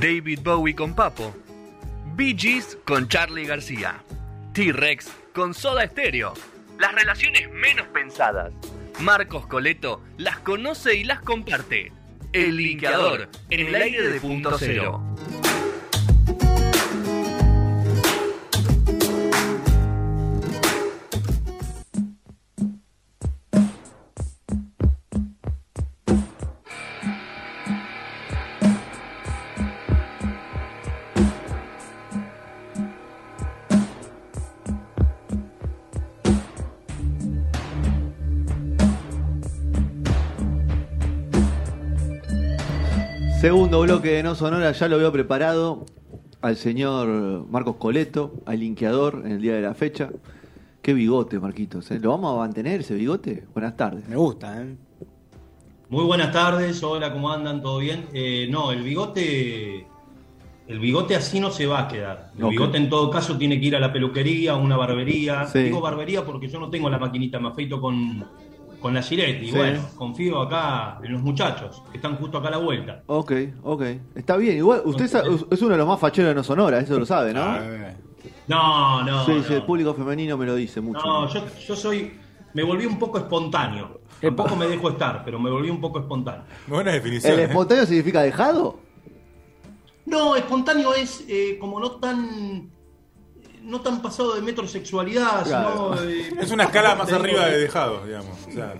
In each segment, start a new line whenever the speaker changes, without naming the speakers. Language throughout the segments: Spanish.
David Bowie con Papo. Bee Gees con Charlie García. T-Rex con Soda Stereo. Las relaciones menos pensadas. Marcos Coleto las conoce y las comparte. El linkeador en el aire de punto cero.
Segundo bloque de No Sonora, ya lo veo preparado al señor Marcos Coleto, al linkeador en el día de la fecha. Qué bigote, Marquitos. ¿eh? ¿Lo vamos a mantener ese bigote? Buenas tardes.
Me gusta, ¿eh?
Muy buenas tardes, hola, ¿cómo andan? ¿Todo bien? Eh, no, el bigote. El bigote así no se va a quedar. El bigote en todo caso tiene que ir a la peluquería, a una barbería.
Sí.
Digo barbería porque yo no tengo la maquinita, me afeito con, con la Gillette. Y
Sí.
bueno, confío acá en los muchachos, que están justo acá a la vuelta.
Ok, ok. Está bien. Igual, usted es, es uno de los más facheros de No Sonora, eso lo sabe, ¿no?
No, no.
sí,
no.
sí, el público femenino me lo dice mucho.
No, yo, yo soy. Me volví un poco espontáneo. Tampoco me dejo estar, pero me volví un poco espontáneo.
Buena definición.
¿El
¿eh?
espontáneo significa dejado?
No, espontáneo es eh, como no tan. No tan pasado de metrosexualidad,
Claro.
sino. eh,
Es una escala más arriba de dejado, digamos. O sea,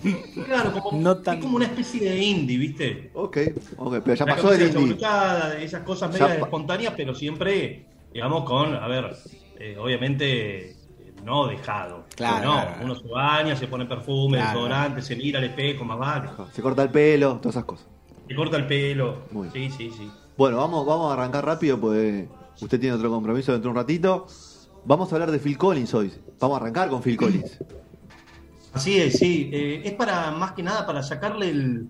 Claro, como,
No tan-
es como una especie de indie, ¿viste?
Ok, ok, pero ya
La
pasó del indie.
chaburuchada, esas cosas medias
pa-
espontáneas, pero siempre, digamos, con, a ver, eh, obviamente, no dejado.
Claro,
No,
claro.
uno se baña, se pone perfume,
Claro.
desodorante, se mira al espejo, más vale.
Se corta el pelo, todas esas cosas.
Se corta el pelo.
Muy
Sí, sí, sí.
Bueno, vamos, vamos a arrancar rápido, pues usted tiene otro compromiso dentro de un ratito. Vamos a hablar de Phil Collins hoy. Vamos a arrancar con Phil Collins.
Así es, sí. Eh, es para, más que nada, para sacarle el,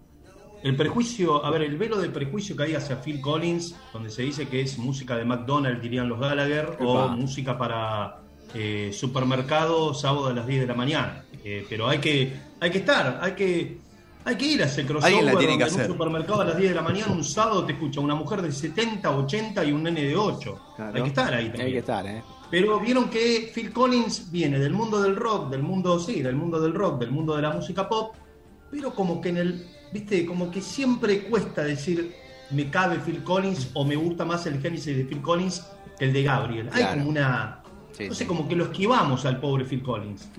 el prejuicio, a ver, el velo de prejuicio que hay hacia Phil Collins, donde se dice que es música de McDonald's, dirían los Gallagher, o música para eh, supermercado sábado a las 10 de la mañana. Eh, pero hay que, hay que estar, hay que, hay que ir a ese crossover
la tiene que
donde en
hacer.
un supermercado a las 10 de la mañana, un sábado te escucha una mujer de 70, 80 y un nene de 8.
Claro.
Hay que estar ahí también.
Hay que estar, ¿eh?
Pero vieron que Phil Collins viene del mundo del rock, del mundo, sí, del mundo del rock, del mundo de la música pop, pero como que en el, viste, como que siempre cuesta decir me cabe Phil Collins o me gusta más el génesis de Phil Collins que el de Gabriel. Hay
Claro.
como una,
Sí,
no sé,
sí.
como que lo esquivamos al pobre Phil Collins.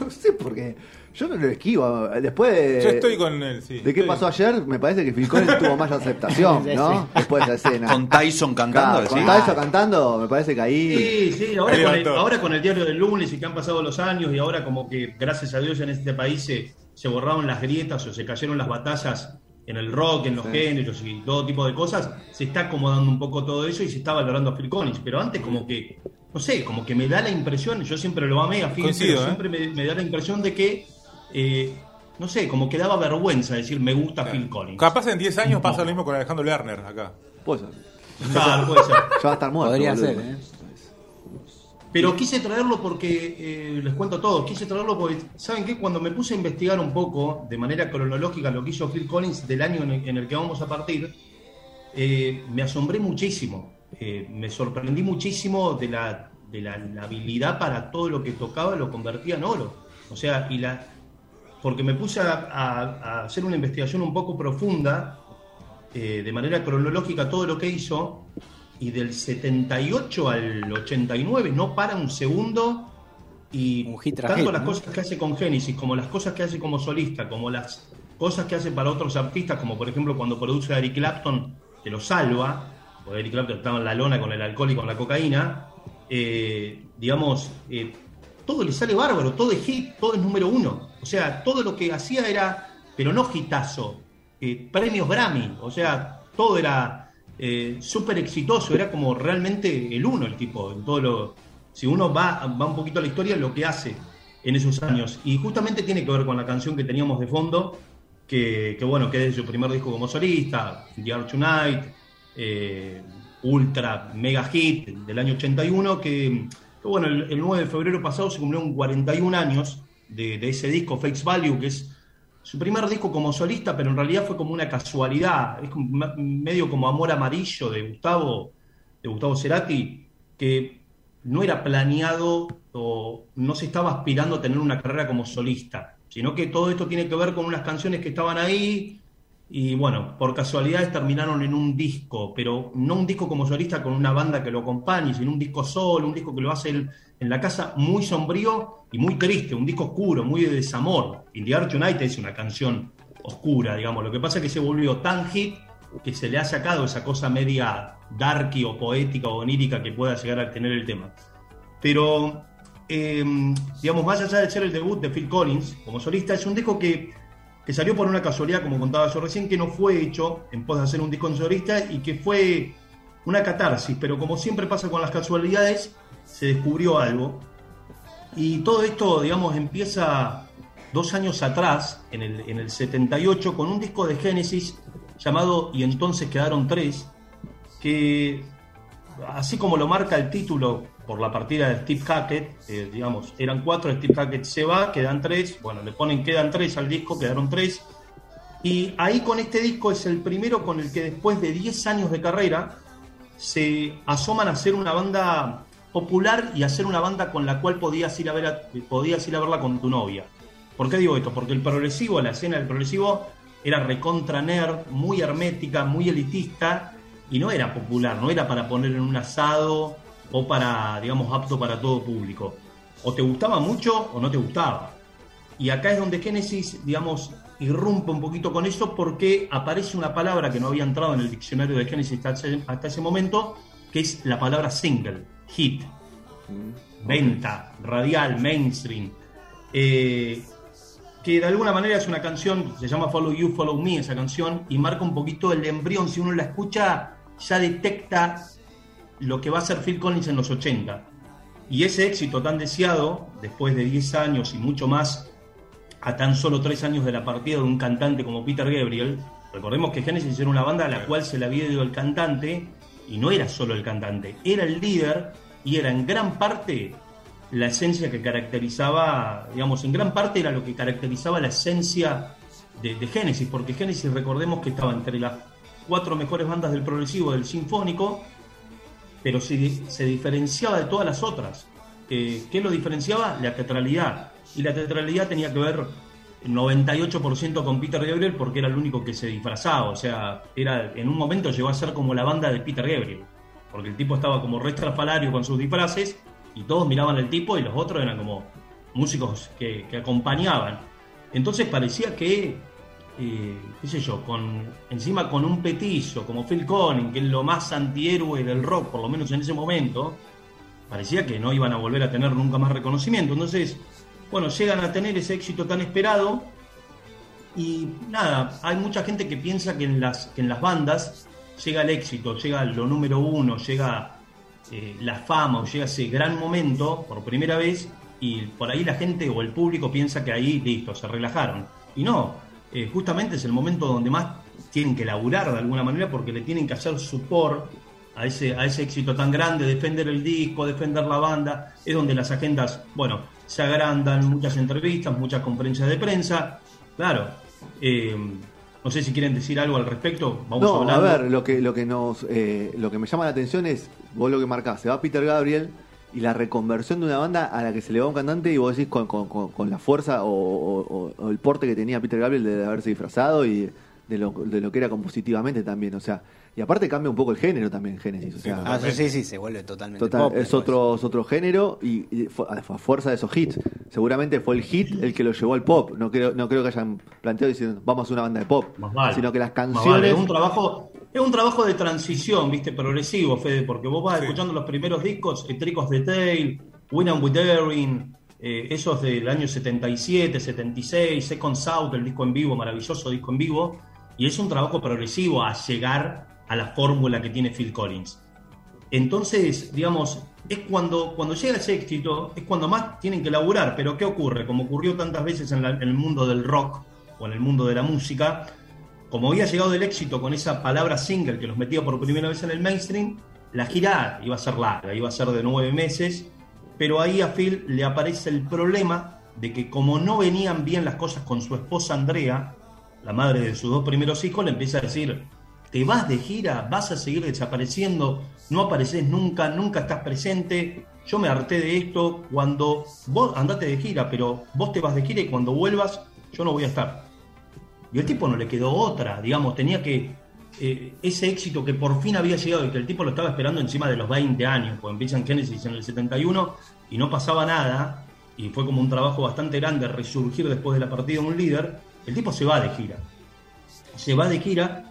No sé por qué. Yo no lo esquivo. Después de,
yo estoy con él, sí.
de qué
Estoy-
pasó ayer, me parece que Phil Collins tuvo más aceptación, ¿no?
sí.
Después de esa escena.
Con Tyson cantando,
con Tyson cantando, me parece que ahí.
Sí, sí, ahora
Ahí
con, el, ahora con el diario del lunes y que han pasado los años y ahora como que gracias a Dios ya en este país se, se borraron las grietas o se cayeron las batallas en el rock, en los
Sí.
géneros y todo tipo de cosas, se está acomodando un poco todo eso y se está valorando a Phil Collins, pero antes como que, no sé, como que me da la impresión, yo siempre lo amé a Phil,
Coincido,
pero
¿eh?
siempre me, me da la impresión de que, eh, no sé, como que daba vergüenza decir me gusta Phil Collins.
Capaz en 10 años pasa lo mismo con Alejandro Lerner acá.
Puede ser.
Claro, puede ser.
Ya va a estar muerto.
Podría ser, ¿eh?
Pero quise traerlo porque, eh, les cuento todo, quise traerlo porque, ¿saben qué? Cuando me puse a investigar un poco, de manera cronológica, lo que hizo Phil Collins del año en el, en el que vamos a partir, eh, me asombré muchísimo. Eh, me sorprendí muchísimo de, la, de la, la habilidad para todo lo que tocaba, lo convertía en oro. O sea, y la, porque me puse a, a- a hacer una investigación un poco profunda, eh, de manera cronológica, todo lo que hizo, y del 78 al 89 no para un segundo y
Un hit tras
tanto
hit,
las
¿no?
cosas que hace con Genesis como las cosas que hace como solista como las cosas que hace para otros artistas como por ejemplo cuando produce a Eric Clapton que lo salva porque Eric Clapton estaba en la lona con el alcohol y con la cocaína eh, digamos eh, todo le sale bárbaro todo es hit todo es número uno o sea todo lo que hacía era pero no hitazo eh, premios Grammy o sea todo era eh, súper exitoso, era como realmente el uno el tipo, en todo lo, si uno va, va un poquito a la historia, lo que hace en esos años. Y justamente tiene que ver con la canción que teníamos de fondo, que, bueno, que es su primer disco como solista, The Art Tonight, eh, ultra mega hit del año 81, que bueno, el, el 9 de febrero pasado se cumplieron 41 años de, ese disco, Fakes Value, que es su primer disco como solista, pero en realidad fue como una casualidad, es como medio como Amor Amarillo de Gustavo, de Gustavo Cerati, que no era planeado o no se estaba aspirando a tener una carrera como solista, sino que todo esto tiene que ver con unas canciones que estaban ahí y bueno, por casualidades terminaron en un disco, pero no un disco como solista con una banda que lo acompañe, sino un disco solo, un disco que lo hace él en la casa muy sombrío y muy triste, un disco oscuro, muy de desamor. In the Art United es una canción oscura, digamos. Lo que pasa es que se volvió tan hit que se le ha sacado esa cosa media darky o poética o onírica que pueda llegar a tener el tema. Pero, eh, digamos, más allá de ser el debut de Phil Collins como solista, es un disco que, que salió por una casualidad, como contaba yo recién, que no fue hecho en pos de hacer un disco en solista y que fue una catarsis, pero como siempre pasa con las casualidades, se descubrió algo. Y todo esto, digamos, empieza dos años atrás, en el, en el 78, con un disco de Genesis llamado Y entonces quedaron tres, que así como lo marca el título por la partida de Steve Hackett, eh, digamos, eran cuatro, Steve Hackett se va, quedan tres, bueno, le ponen quedan tres al disco, quedaron tres, y ahí con este disco es el primero con el que después de 10 años de carrera se asoman a ser una banda popular y a ser una banda con la cual podías ir a, ver a- podías ir a verla con tu novia. ¿Por qué digo esto? Porque el progresivo, la escena del progresivo, era recontra nerd, muy hermética, muy elitista y no era popular, no era para poner en un asado o para, digamos, apto para todo público. O te gustaba mucho o no te gustaba. Y acá es donde Génesis, digamos, irrumpe un poquito con eso porque aparece una palabra que no había entrado en el diccionario de Génesis hasta ese, hasta ese momento, que es la palabra single, hit, venta, radial, mainstream. Eh, que de alguna manera es una canción, se llama Follow You, Follow Me, esa canción, y marca un poquito el embrión. Si uno la escucha, ya detecta lo que va a ser Phil Collins en los 80. Y ese éxito tan deseado, después de 10 años y mucho más, a tan solo 3 años de la partida de un cantante como Peter Gabriel, recordemos que Genesis era una banda a la cual se le había ido el cantante, y no era solo el cantante, era el líder, y era en gran parte la esencia que caracterizaba, digamos, en gran parte era lo que caracterizaba la esencia de, de Genesis, porque Genesis recordemos que estaba entre las cuatro mejores bandas del progresivo, del sinfónico, pero se, se diferenciaba de todas las otras. ¿Qué lo diferenciaba? La teatralidad. Y la teatralidad tenía que ver 98% con Peter Gabriel porque era el único que se disfrazaba. O sea, era, en un momento llegó a ser como la banda de Peter Gabriel. Porque el tipo estaba como restrafalario con sus disfraces y todos miraban al tipo y los otros eran como músicos que acompañaban. Entonces parecía que, eh, qué sé yo, con, encima con un petizo como Phil Collins, que es lo más antihéroe del rock, por lo menos en ese momento, parecía que no iban a volver a tener nunca más reconocimiento. Entonces, bueno, llegan a tener ese éxito tan esperado y nada, hay mucha gente que piensa que en las, en las bandas llega el éxito, llega lo número uno, llega eh, la fama o llega ese gran momento por primera vez y por ahí la gente o el público piensa que ahí, listo, se relajaron. Y no, eh, justamente es el momento donde más tienen que laburar de alguna manera porque le tienen que hacer support a ese, a ese éxito tan grande, defender el disco, defender la banda, es donde las agendas, bueno, se agrandan, muchas entrevistas, muchas conferencias de prensa, claro. eh, no sé si quieren decir algo al respecto. Vamos
No, a ver, lo que, lo que nos eh, lo que me llama la atención es, vos lo que marcás, se va Peter Gabriel y la reconversión de una banda a la que se le va un cantante y vos decís con, con- con- con la fuerza o, o- o el porte que tenía Peter Gabriel de haberse disfrazado y de lo, de lo que era compositivamente también, o sea, y aparte cambia un poco el género también Génesis, o sea,
Ah, sí, sí, sí, se vuelve totalmente
Total,
pop
es otro, es otro género y, y a fuerza de esos hits. Seguramente fue el hit el que lo llevó al pop. No creo, no creo que hayan planteado diciendo vamos a hacer una banda de pop.
Más vale.
Sino que las
Más
canciones.
vale, Es un trabajo, es un trabajo de transición, viste, progresivo, Fede, porque vos vas
Sí.
escuchando los primeros discos, Tricos de Tail, Win and With Daring, eh, esos del año 77, 76, Second South, el disco en vivo, maravilloso disco en vivo, y es un trabajo progresivo a llegar a la fórmula que tiene Phil Collins. Entonces, digamos, es cuando, cuando llega ese éxito, es cuando más tienen que laburar. Pero ¿qué ocurre? Como ocurrió tantas veces en, la- en el mundo del rock o en el mundo de la música, como había llegado el éxito con esa palabra single que los metía por primera vez en el mainstream, la gira iba a ser larga, iba a ser de nueve meses. pero ahí a Phil le aparece el problema de que como no venían bien las cosas con su esposa Andrea, la madre de sus dos primeros hijos, le empieza a decir, te vas de gira, vas a seguir desapareciendo, no apareces nunca, nunca estás presente, yo me harté de esto, cuando vos andate de gira, pero vos te vas de gira y cuando vuelvas yo no voy a estar. Y el tipo no le quedó otra, digamos, tenía que eh, ese éxito que por fin había llegado y que el tipo lo estaba esperando encima de los 20 años, porque empieza en Genesis en el 71 y no pasaba nada, y fue como un trabajo bastante grande resurgir después de la partida de un líder, el tipo se va de gira. Se va de gira,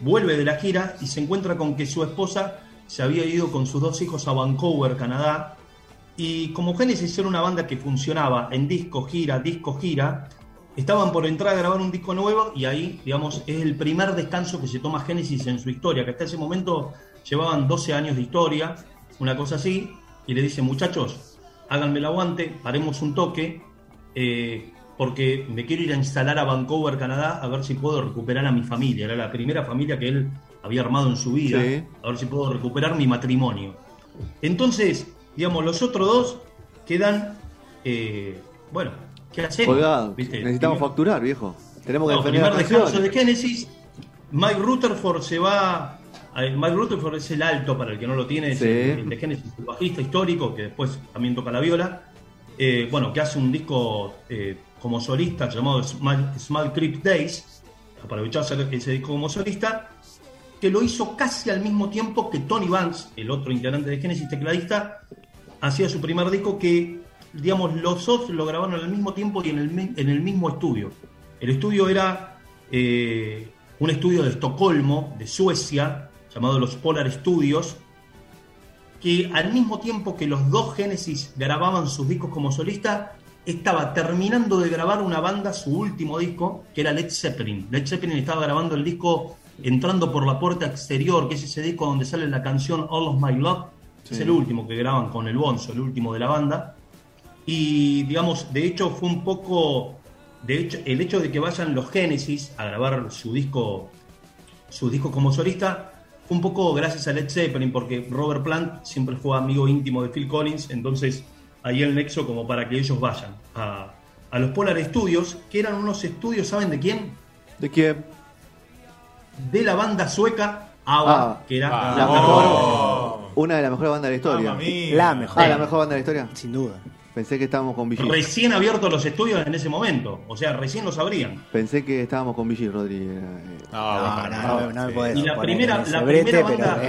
vuelve de la gira y se encuentra con que su esposa se había ido con sus dos hijos a Vancouver, Canadá, y como Genesis era una banda que funcionaba en disco, gira, disco, gira, estaban por entrar a grabar un disco nuevo y ahí, digamos, es el primer descanso que se toma Genesis en su historia, que hasta ese momento llevaban 12 años de historia, una cosa así, y le dice, muchachos, háganme el aguante, paremos un toque, eh, porque me quiero ir a instalar a Vancouver, Canadá, a ver si puedo recuperar a mi familia. Era la primera familia que él había armado en su vida,
Sí.
a ver si puedo recuperar mi matrimonio. Entonces, digamos, los otros dos quedan, eh, bueno, ¿qué hacemos?
Necesitamos
Primer-
facturar, viejo. Tenemos que
no,
defender
primer descanso de. Genesis. Mike Rutherford se va. eh, Mike Rutherford es el alto, para el que no lo tiene,
Sí.
el, el de Genesis, el bajista histórico, que después también toca la viola. Eh, bueno, que hace un disco eh, como solista llamado Small, Small Creep Days, aprovechó hacer ese disco como solista, que lo hizo casi al mismo tiempo que Tony Banks, el otro integrante de Genesis, tecladista, hacía su primer disco que, digamos, los dos lo grabaron al mismo tiempo y en el, en el mismo estudio. El estudio era eh, un estudio de Estocolmo, de Suecia, llamado los Polar Studios, que al mismo tiempo que los dos Genesis grababan sus discos como solista, estaba terminando de grabar una banda su último disco, que era Led Zeppelin. Led Zeppelin estaba grabando el disco Entrando por la puerta exterior, que es ese disco donde sale la canción All of My Love. Es el último que graban con el Bonzo, el último de la banda. Y digamos, de hecho fue un poco, de hecho, el hecho de que vayan los Genesis a grabar su disco, su disco como solista, fue un poco gracias a Led Zeppelin, porque Robert Plant siempre fue amigo íntimo de Phil Collins, entonces ahí el nexo como para que ellos vayan a, a los Polar Studios, que eran unos estudios, ¿saben de quién?
¿De quién?
De la banda sueca ABBA,
Ah,
que era
ah,
la mejor.
oh.
Una de las mejores bandas de la historia.
Mía.
La mejor.
Ah, la mejor banda de la historia.
Sin duda.
Pensé que estábamos con Vigil.
Recién abiertos los estudios en ese momento, o sea, recién los abrían.
Pensé que estábamos con Vigil, Rodri. eh,
No,
No, no, no, no me podés
Y la primera- la primera banda-.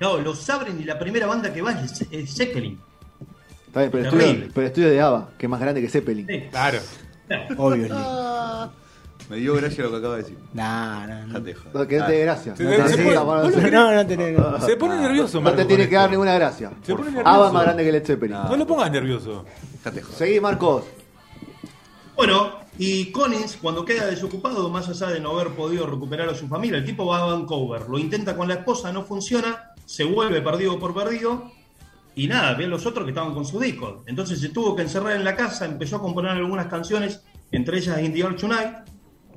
No, los abren y la primera banda que va es, es Zeppelin.
Está bien, pero estudio, pero el estudio de ABBA, que es más grande que Zeppelin.
Sí.
Claro.
Obviously.
Me dio gracia lo que acaba de decir.
No, no, no.
No, que no te dé gracia.
Se-
No
se
te,
No, no tenés. no.
Se pone nervioso,
no
Marco,
te tiene que dar ninguna gracia.
Se pone nervioso.
es más grande que Led Zeppelin.
No.
No lo pongas nervioso.
Seguí, Marcos.
Bueno, y Collins, cuando queda desocupado, más allá de no haber podido recuperar a su familia, el tipo va a Vancouver, lo intenta con la esposa, no funciona, se vuelve perdido por perdido, y nada, ve a los otros que estaban con su disco. Entonces se tuvo que encerrar en la casa, empezó a componer algunas canciones, entre ellas In the Tonight,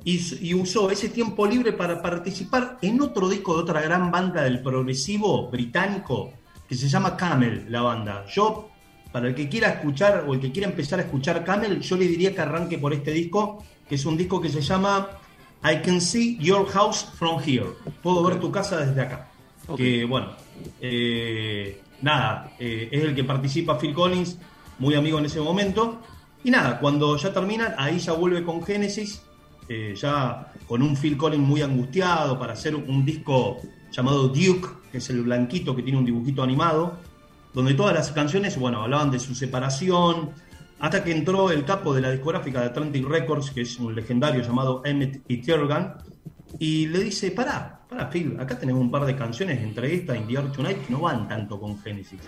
y, y usó ese tiempo libre para participar en otro disco de otra gran banda del progresivo británico, que se llama Camel, la banda. Yo, para el que quiera escuchar o el que quiera empezar a escuchar Camel, yo le diría que arranque por este disco, que es un disco que se llama I Can See Your House From Here. Puedo ver tu casa desde acá. Que bueno, eh, nada, eh, es el que participa Phil Collins, muy amigo en ese momento. Y nada, cuando ya terminan, ahí ya vuelve con Genesis, eh, ya con un Phil Collins muy angustiado para hacer un disco llamado Duke, que es el blanquito que tiene un dibujito animado, donde todas las canciones, bueno, hablaban de su separación, hasta que entró el capo de la discográfica de Atlantic Records, que es un legendario llamado Emmett Etergan, y le dice, pará, pará Phil, acá tenemos un par de canciones entre esta y The Earth Tonight que no van tanto con Genesis.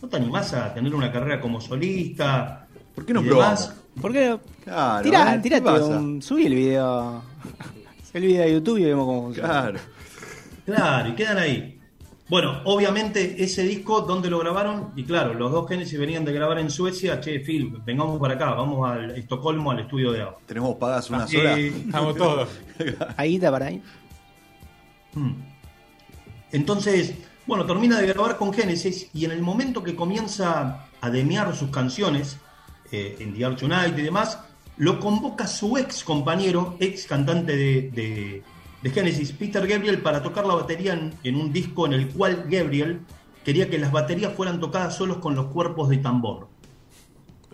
¿No te animás a tener una carrera como solista?
¿Por qué no
demás?
¿Por qué?
Claro,
Tirá,
¿eh? ¿Qué
tirate un. Subí el video. El video de YouTube y vemos cómo funciona.
Claro.
Claro, y quedan ahí. Bueno, obviamente ese disco, ¿dónde lo grabaron? Y claro, los dos Genesis venían de grabar en Suecia. Che, Phil, vengamos para acá, vamos al Estocolmo, al estudio de ABBA.
Tenemos pagadas una
Eh,
sola.
Estamos todos.
Ahí está para ahí.
Hmm. Entonces, Bueno, termina de grabar con Genesis y en el momento que comienza a demiar sus canciones eh, en The Arch United y demás, lo convoca su ex compañero, ex cantante de, de- de Genesis, Peter Gabriel, para tocar la batería en, en un disco en el cual Gabriel quería que las baterías fueran tocadas solos con los cuerpos de tambor.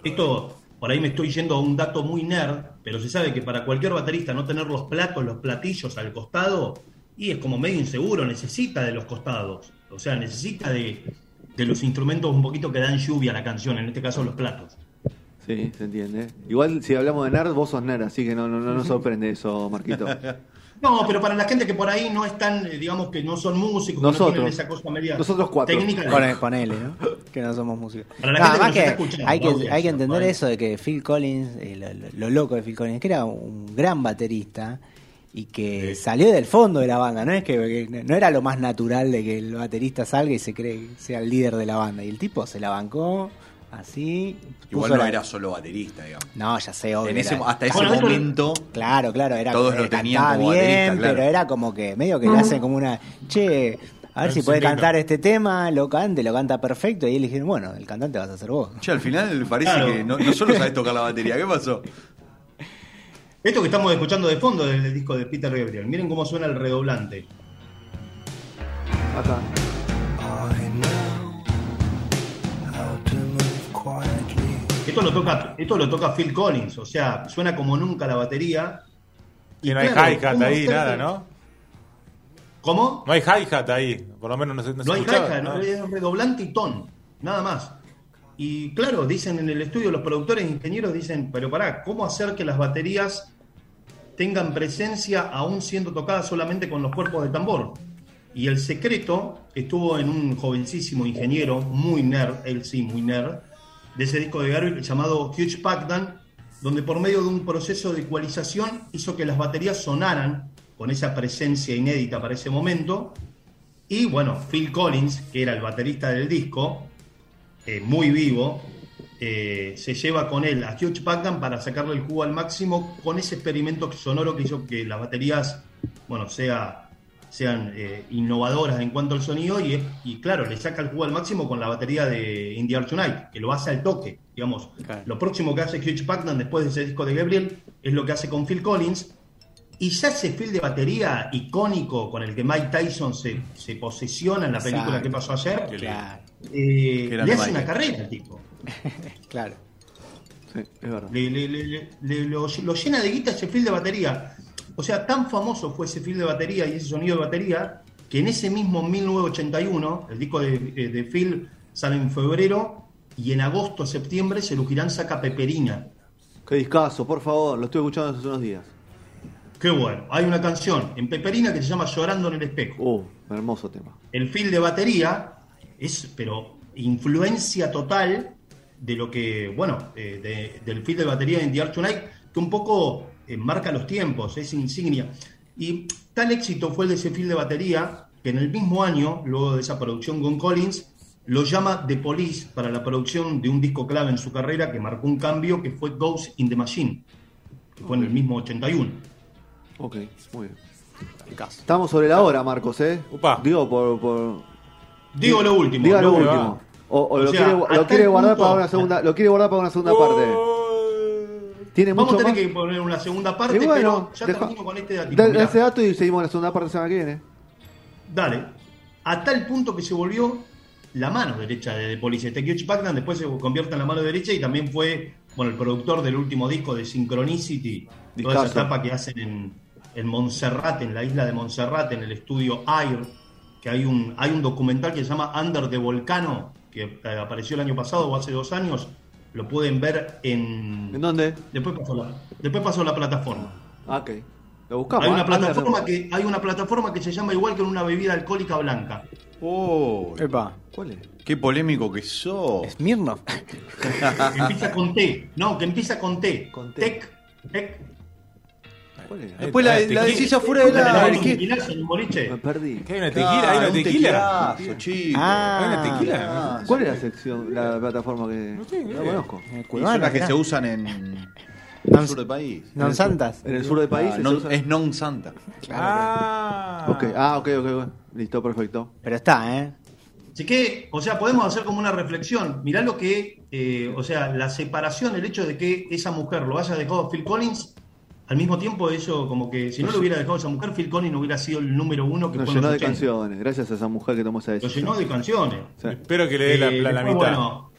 Esto, por ahí me estoy yendo a un dato muy nerd, pero se sabe que para cualquier baterista no tener los platos, los platillos al costado, y es como medio inseguro, necesita de los costados. O sea, necesita de, de los instrumentos un poquito que dan lluvia a la canción, en este caso los platos.
Sí, se entiende. Igual si hablamos de nerd, vos sos nerd, así que no, no, no nos sorprende eso, Marquito.
No, pero para la gente que por ahí no están, eh, digamos que no son músicos, que no
Nosotros.
tienen esa cosa media
Nosotros cuatro.
técnica.
Pone- ponele, ¿no? Que no somos músicos.
Para la
No,
gente que
hay, que hay que entender eso de que Phil Collins, eh, lo, lo- lo loco de Phil Collins, que era un gran baterista y que salió del fondo de la banda, no es que, que no era lo más natural de que el baterista salga y se cree sea el líder de la banda. Y el tipo se la bancó así.
Igual no
la-
era solo baterista, digamos.
No, ya sé, obvio.
En ese,
era-
hasta ese
Bueno,
momento,
Claro, claro, era
Todos lo tenían
cantaba
como
bien,
baterista, claro.
pero era como que medio que le hacen como una, che, a ver
El
si puede cantar este tema, lo cante, lo canta perfecto, y él dijeron, bueno, el cantante vas a ser vos.
che, al final parece
Claro.
que no, no solo sabes tocar la batería. ¿Qué pasó?
Esto que estamos escuchando de fondo del, del disco de Peter Gabriel, miren cómo suena el redoblante.
Acá.
Esto lo toca, esto lo toca Phil Collins, o sea, suena como nunca la batería.
Y no hay hi-hat
¿cómo
ahí, nada, ¿no?
¿Cómo?
No hay hi-hat ahí. Por lo menos no se, no se
No hay hi-hat, no, es redoblante y ton, nada más. Y claro, dicen en el estudio los productores e ingenieros dicen, pero pará, ¿cómo hacer que las baterías tengan presencia aún siendo tocadas solamente con los cuerpos de tambor? Y el secreto estuvo en un jovencísimo ingeniero, muy nerd, él sí, muy nerd, de ese disco de Gabriel llamado Hugh Packdan, donde por medio de un proceso de ecualización hizo que las baterías sonaran con esa presencia inédita para ese momento. Y bueno, Phil Collins, que era el baterista del disco, eh, muy vivo, eh, se lleva con él a Hugh Packard para sacarle el jugo al máximo con ese experimento sonoro que hizo que las baterías, bueno, sea, sean eh, innovadoras en cuanto al sonido y, y claro, le saca el jugo al máximo con la batería de Indie Art Tonight, que lo hace al toque, digamos. Lo próximo que hace Hugh Packard después de ese disco de Gabriel es lo que hace con Phil Collins, y ya ese feel de batería icónico con el que Mike Tyson se, se posesiona en la película que pasó ayer,
Claro,
eh, le hace una carrera al tipo.
claro.
Sí, es verdad.
Le, le- le- le- le- lo, lo llena de guita ese feel de batería. O sea, tan famoso fue ese feel de batería y ese sonido de batería que en ese mismo 1981, el disco de, eh, de Phil sale en febrero y en agosto, septiembre, Cerugirán saca Peperina.
Qué discazo, por favor, lo estuve escuchando hace unos días.
Qué bueno. Hay una canción en Peperina que se llama Llorando en el espejo.
Uh, hermoso tema.
el feel de batería es, pero influencia total de lo que, bueno, eh, de- del feel de batería en The Art Tonight, que un poco marca los tiempos, es insignia. Y tal éxito fue el de ese feel de batería que en el mismo año, luego de esa producción con Collins, lo llama The Police para la producción de un disco clave en su carrera que marcó un cambio que fue Ghost in the Machine, que fue en el mismo 81.
Ok, muy bien. Estamos sobre la hora, Marcos, ¿eh?
Upa.
Digo, por. por...
Digo lo último.
Diga lo
lo
último.
O, o
O
lo,
sea,
quiere, lo guardar
punto-
para una segunda, lo quiere guardar para una segunda parte. Tiene
Vamos a tener
más.
que poner una segunda parte,
Y bueno,
pero ya
deja-
termino con este datito.
Da-
Mirá.
ese dato y seguimos la segunda parte la semana que viene.
Dale. A tal punto que se volvió la mano derecha de The Police. Este Hugh Packard después se convierte en la mano derecha y también fue bueno, el productor del último disco de Synchronicity. Toda
Discazo.
esa etapa que hacen en, en Montserrat, en la isla de Montserrat, en el estudio Air. Que hay un, hay un documental que se llama Under the Volcano, que eh, apareció el año pasado o hace dos años. Lo pueden ver en.
¿En dónde?
Después pasó la, después pasó la plataforma.
Ah, ok. Lo buscamos.
Hay una
¿eh?
plataforma que hay una plataforma que se llama igual que una bebida alcohólica blanca.
Oh,
Epa,
¿Cuál es?
qué polémico que sos.
Smirnoff.
Que empieza con T. No, que empieza con T.
Con T.
Tec. Tec.
Después la, la decís afuera
¿Nunca te
aire.
un
¿qué?
tequilazo en un boliche?
Me perdí.
¿Qué hay una tequila? ¿Hay una
un
tequila?
Ah.
¿Hay una tequila?
¿Cuál es la sección, la plataforma que
sé,
no conozco?
Eh,
son las que se usan en, En
Non-
el sur del país.
Non santas.
En el sur del país
Ah, non- es non santa.
Ah.
Ok, ah, ok, ok, ok. Listo, perfecto.
Pero está, ¿eh?
Así que, o sea, podemos hacer como una reflexión. Mirá lo que, eh, o sea, la separación, el hecho de que esa mujer lo haya dejado a Phil Collins, al mismo tiempo eso como que si no lo hubiera dejado a esa mujer, Phil Collins no hubiera sido el número uno que
Nos
fue
llenó de
80.
canciones, gracias a esa mujer que tomó esa
Lo
decisión.
llenó de canciones.
Sí.
Espero que le dé la,
Eh,
la- la
después,
mitad.
bueno,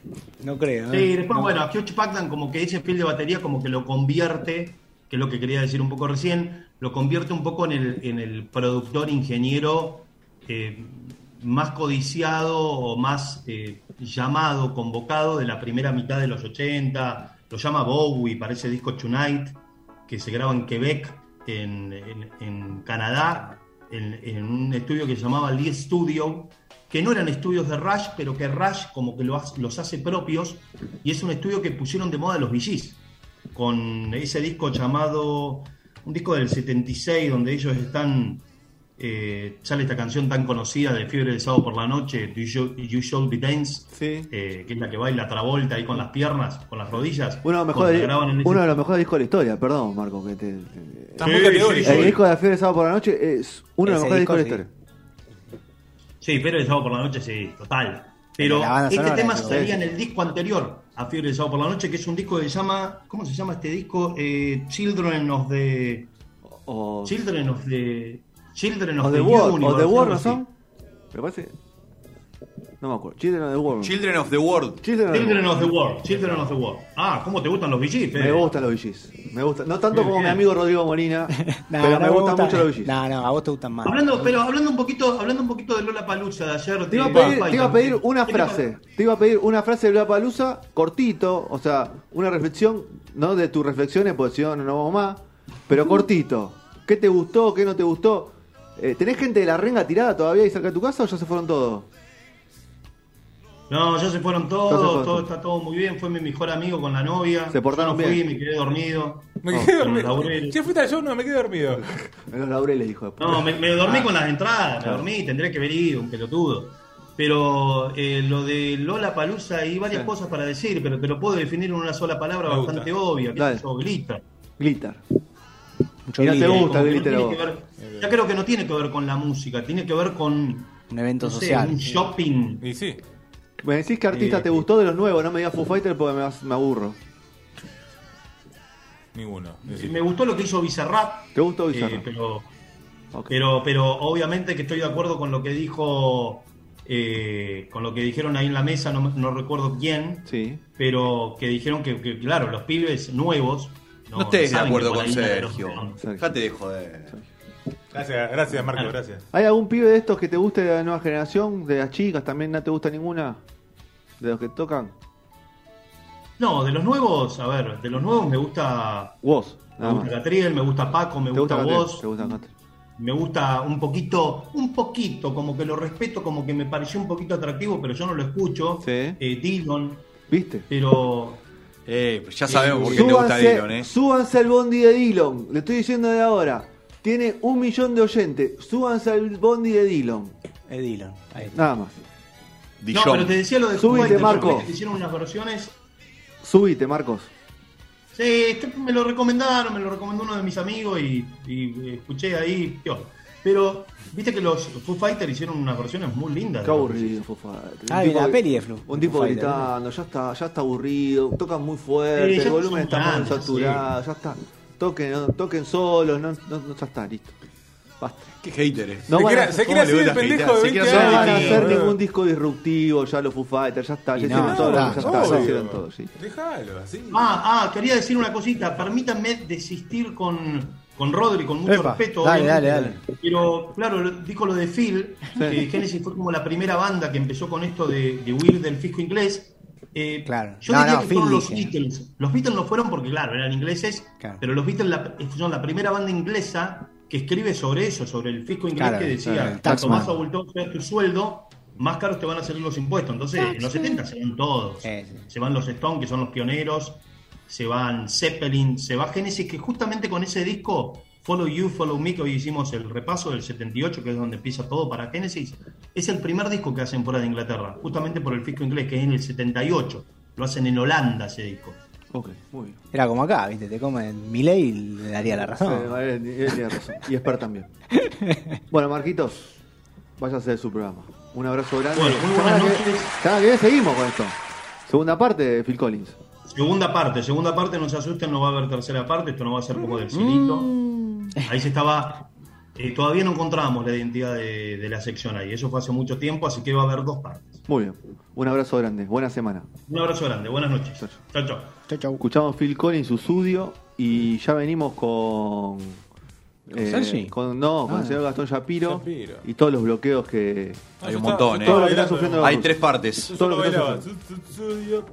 No creo.
Sí,
¿eh?
después,
No.
bueno, a Hugh Jackman como que ese feel de batería como que lo convierte, que es lo que quería decir un poco recién, lo convierte un poco en el, en el productor ingeniero eh, más codiciado o más eh, llamado, convocado de la primera mitad de los 80. Lo llama Bowie para ese disco Tonight, que se graba en Quebec, en, en- en Canadá, en, en un estudio que se llamaba Lee Studio, que no eran estudios de Rush, pero que Rush como que lo hace- los hace propios, y es un estudio que pusieron de moda los VGs, con ese disco llamado, un disco del 76, donde ellos están, eh, sale esta canción tan conocida de Fiebre de Sábado por la Noche, Do You You Should Be Dance,
Sí.
eh, que es la que baila Travolta ahí con las piernas, con las rodillas.
Uno de,
en ese-
uno de los mejores discos de la historia, perdón, Marco. Que te,
Sí, sí,
el
sí.
disco de la fiebre de sábado por la noche es uno de los mejores
disco,
discos de la historia.
Sí, Fiebre de Sábado por la Noche, sí, total. Pero este
sonora,
tema salía en el disco anterior a Fiebre de Sábado por la Noche, que es un disco que se llama, ¿cómo se llama este disco? Eh, Children of the... Children of the... Children of, the,
The World, o
Universe,
The World, ¿no son? Me parece. No me acuerdo. Children of the World.
Children of the World.
Children of the
Children
World.
of the World, Children of the World. Ah, ¿cómo te gustan los VGs?
Me gustan los VGs. Me gusta. No tanto
Bien,
como mi amigo Rodrigo Molina,
No,
pero
no
me gustan
gusta-
mucho los VGs.
No, no, a vos te gustan más.
Hablando, pero hablando un poquito, hablando un poquito de Lola Palusa de ayer.
Te iba, a
de
pedir, te iba a pedir
¿qué-
una frase. Te iba a pedir una frase de la palusa cortito, o sea, una reflexión, no de tus reflexiones, porque si no, no vamos más, pero cortito. ¿Qué te gustó? ¿Qué no te gustó? Eh, ¿Tenés gente de la renga tirada todavía ahí cerca de tu casa o ya se fueron todos?
No, ya se fueron todos, todo está todo muy bien. Fue mi mejor amigo con la novia.
Se portaron
Yo no fui,
bien.
me quedé dormido.
Me
Oh,
quedé
con
dormido.
los laureles.
¿Ya fuiste al show? No, me quedé dormido.
En los laureles, dijo después.
No, me, me dormí
Ah.
con las entradas, me
Claro.
dormí, tendré que haber ido, un pelotudo. Pero eh, lo de Lola Palusa hay varias
Sí.
cosas para decir, pero te lo puedo definir en una sola palabra
Me
bastante
gusta.
obvia, que
Dale.
es eso, glitter.
Glitter.
Mucho
te gusta
no tiene que ver- creo que no tiene que ver con la música, tiene que ver con
Un evento
no sé,
social.
un shopping.
Y sí.
Me decís que artista
Eh,
te gustó de los nuevos, no me digas Foo Fighter porque me, me aburro.
Ninguno.
Me gustó lo que hizo Bizarrap,
¿Te gustó
eh,
Bizarrap?
pero. Pero, pero obviamente que estoy de acuerdo con lo que dijo, eh, con lo que dijeron ahí en la mesa, no, no recuerdo quién,
Sí.
pero que dijeron que, que, claro, los pibes nuevos.
No, estés de acuerdo con Sergio. Dejate de joder.
Gracias, gracias, Marco, gracias.
¿Hay algún pibe de estos que te guste de la nueva generación? ¿De las chicas también no te gusta ninguna? ¿De los que tocan?
No, de los nuevos, a ver, de los nuevos me gusta,
Vos,
me gusta. Catriel, me gusta Paco, me
¿Te
gusta,
gusta
vos,
¿Te gusta Catriel?
me gusta un poquito, un poquito, como que lo respeto, como que me pareció un poquito atractivo, pero yo no lo escucho.
Sí.
Eh, Dillon,
¿Viste?
pero
Eh, pues ya sabemos por qué te gusta
Súbanse,
Dillon, eh.
súbanse al bondi de Dillon. Le estoy diciendo de ahora. Tiene un millón de oyentes. Súbanse al bondi de Dillon.
Es Dylan. Ahí está.
Nada más.
Dillon.
No, pero te decía lo de
Subite,
Foo Fighters,
Marco.
¿viste que hicieron unas versiones.
Subite, Marcos.
Sí, este me lo recomendaron, me lo recomendó uno de mis amigos y, y escuché ahí. Pero, viste que los Foo Fighters hicieron unas versiones muy lindas.
Qué aburrido, Foo Fighters.
Ah,
tipo
la peli de Flu.
Un tipo gritando, ya está, ya está aburrido, tocan muy fuerte, el volumen está muy saturado, ya está. Toquen, toquen solos, no, no, no, ya está, listo. Basta.
Qué hater es.
No
se quiere,
a-
se quiere
¿cómo le
así el
gusta
pendejo de
Se
20
quiere
No
hacer
van a
años.
hacer ningún disco disruptivo, ya los Foo Fighters, ya está, ya
Y
hicieron
no,
todo, ya está, ya hicieron todo, sí.
Déjalo, así.
Ah, ah, quería decir una cosita. Permítanme desistir con, con Rodri, con mucho
Epa,
respeto.
dale,
obviamente.
dale,
Pero, claro, dijo lo de Phil, que Genesis fue como la primera banda que empezó con esto de, de huir del fisco inglés. Eh,
Claro.
Yo
No,
diría
no,
que
Phil
fueron los. Beatles. Los Beatles no fueron porque, claro, eran ingleses,
Claro.
pero los Beatles la- son la primera banda inglesa que escribe sobre eso, sobre el fisco inglés
Claro,
que decía, cuanto más abultado sea tu sueldo, más caros te van a salir los impuestos. Entonces, en los 70 se van todos.
Sí, sí.
Se van los Stones, que son los pioneros, se van Zeppelin, se va Genesis, que justamente con ese disco, Follow You, Follow Me, que hoy hicimos el repaso del 78, que es donde empieza todo para Genesis, es el primer disco que hacen fuera de Inglaterra, justamente por el fisco inglés, que es en el 78. Lo hacen en Holanda ese disco.
Ok, muy bien.
Era como acá, ¿viste? Te comen Milei y le daría la razón.
Sí, él, él tiene razón. Y Esper también. Bueno, Marquitos, váyase de su programa. Un abrazo grande.
Bueno, muy buenas
que-
noches.
que viene seguimos con esto. Segunda parte de Phil Collins.
Segunda parte, segunda parte, no se asusten, no va a haber tercera parte, esto no va a ser como del cielito. Ahí se estaba. eh, todavía no encontramos la identidad de, de la sección ahí, eso fue hace mucho tiempo, así que va a haber dos partes.
Muy bien. Un abrazo grande. Buena semana.
Un abrazo grande, buenas noches.
Chao,
Chao, chao.
Chau, chau.
Escuchamos Phil Collins, su estudio. Y ya venimos con. eh,
Sergi?
con no, con
Ah.
el señor Gastón Shapiro,
Shapiro.
y todos los bloqueos que
Hay un montón, ¿eh?
estaba
Todo lo que está
bailando.
sufriendo
Hay tres partes.
Todo
solo
lo que está
bailaba. Su- su- su- yo-